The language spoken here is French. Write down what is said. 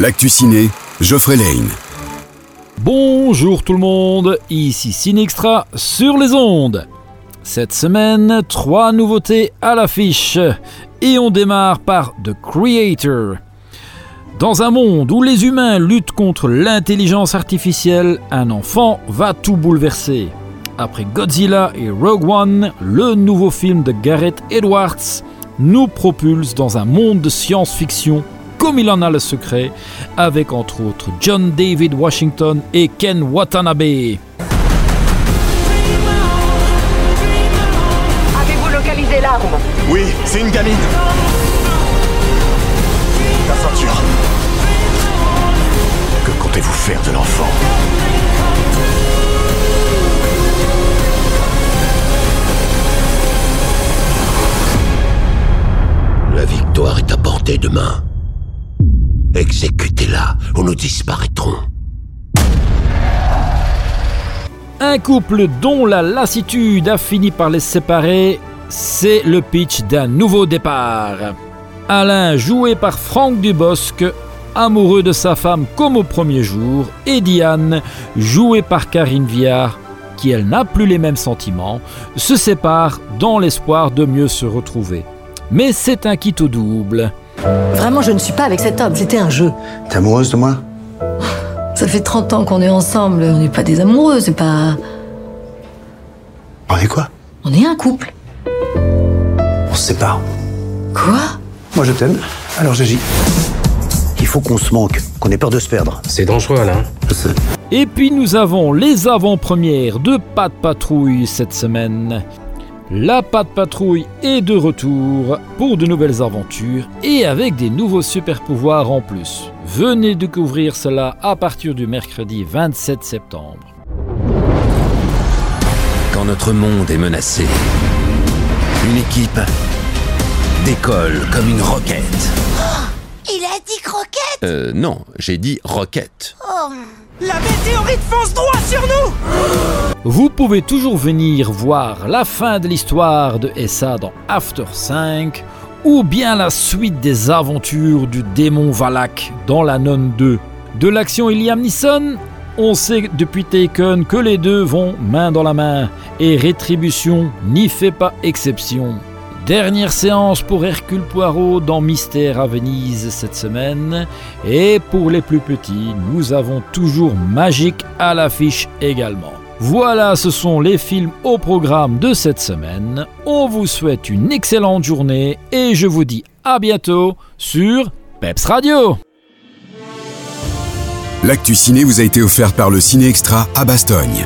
L'actu ciné, Geoffrey Lane. Bonjour tout le monde, ici Cinextra sur les ondes. Cette semaine, trois nouveautés à l'affiche. Et on démarre par The Creator. Dans un monde où les humains luttent contre l'intelligence artificielle, un enfant va tout bouleverser. Après Godzilla et Rogue One, le nouveau film de Gareth Edwards nous propulse dans un monde de science-fiction comme il en a le secret, avec entre autres John David Washington et Ken Watanabe. Avez-vous localisé l'arme? Oui, c'est une gamine. La ceinture. Que comptez-vous faire de l'enfant? La victoire est à portée de main. Exécutez-la ou nous disparaîtrons. Un couple dont la lassitude a fini par les séparer, c'est le pitch d'un nouveau départ. Alain, joué par Franck Dubosc, amoureux de sa femme comme au premier jour, et Diane, jouée par Karine Viard, qui elle n'a plus les mêmes sentiments, se séparent dans l'espoir de mieux se retrouver. Mais c'est un quitte au double. Vraiment, je ne suis pas avec cet homme, c'était un jeu. T'es amoureuse de moi? Ça fait 30 ans qu'on est ensemble, on n'est pas des amoureux, c'est pas. On est quoi? On est un couple. On se sépare. Quoi? Moi je t'aime, alors j'agis. Il faut qu'on se manque, qu'on ait peur de se perdre. C'est dangereux, Alain. Je sais. Et puis nous avons les avant-premières de Pas de Patrouille cette semaine. La Pas de Patrouille est de retour pour de nouvelles aventures et avec des nouveaux super pouvoirs en plus. Venez découvrir cela à partir du mercredi 27 septembre. Quand notre monde est menacé, une équipe décolle comme une roquette. Il a dit croquette? Euh, non, j'ai dit roquette. La météorite fonce droit sur nous Vous pouvez toujours venir voir la fin de l'histoire de Essa dans After 5 ou bien la suite des aventures du démon Valak dans la Nonne 2. De l'action Liam Neeson, on sait depuis Taken que les deux vont main dans la main et Rétribution n'y fait pas exception. Dernière séance pour Hercule Poirot dans Mystère à Venise cette semaine. Et pour les plus petits, nous avons toujours Magique à l'affiche également. Voilà, ce sont les films au programme de cette semaine. On vous souhaite une excellente journée et je vous dis à bientôt sur Peps Radio. L'actu ciné vous a été offert par le Ciné Extra à Bastogne.